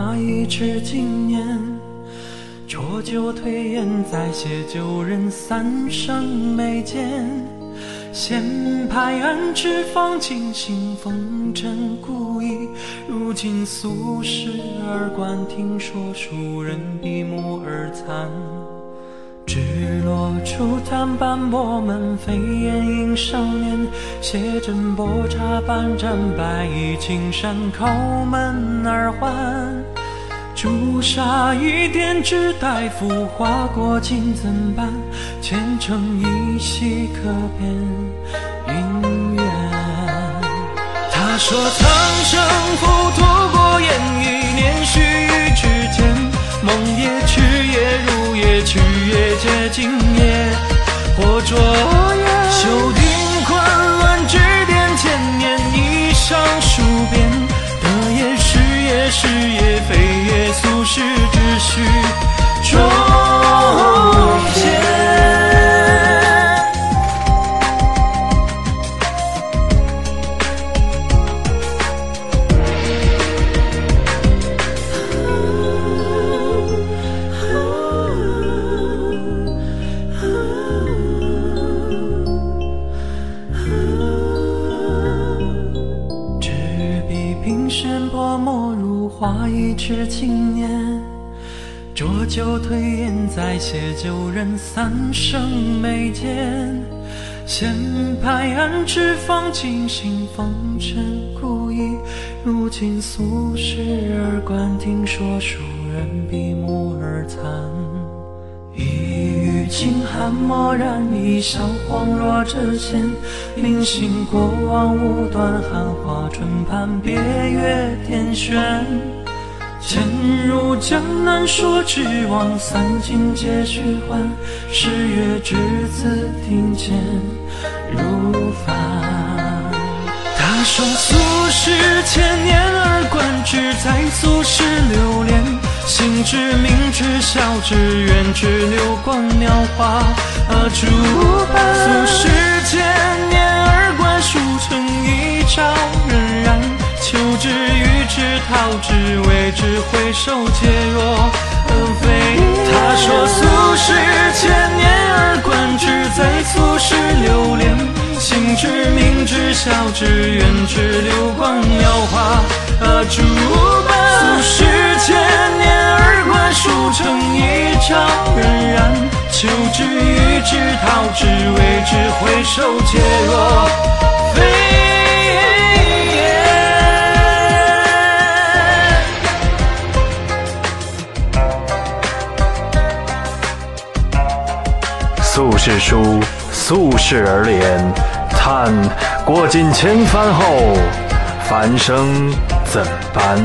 那，一纸经年。浊酒推烟，再写旧人三生眉间。闲拍案，纸坊惊醒风尘故意。如今俗世耳观，听说书人闭目而残。初探斑驳门，飞燕映少年。写真薄茶半盏，白衣青衫叩门而还。朱砂一点，只待浮华过尽怎般？前程依稀可辨云远。他说苍生浮屠过眼一念须臾之间，梦也去也如也去也皆今夜。画，一纸经年。浊酒推烟，再写旧人三生眉间。闲拍案，之方惊醒风尘故意。如今俗世而观，听说书人闭目而残。清寒漠然，一笑恍若谪仙。临行过往无端，寒花春畔，别月天悬。潜入江南说只望三尽皆虚幻，十月之子庭前如凡。他说俗世千年而观，只在俗世流连。心知明知晓知远知流光描画诸般。俗世千年而观，书成一朝荏苒。求之欲之逃之，为之回首皆若非。他说俗世千年而观，之在俗世流连。心知明知晓知远知流光之欲之逃之，为之回首皆若非。俗世书，俗世而怜，叹过尽千帆后，繁生怎般？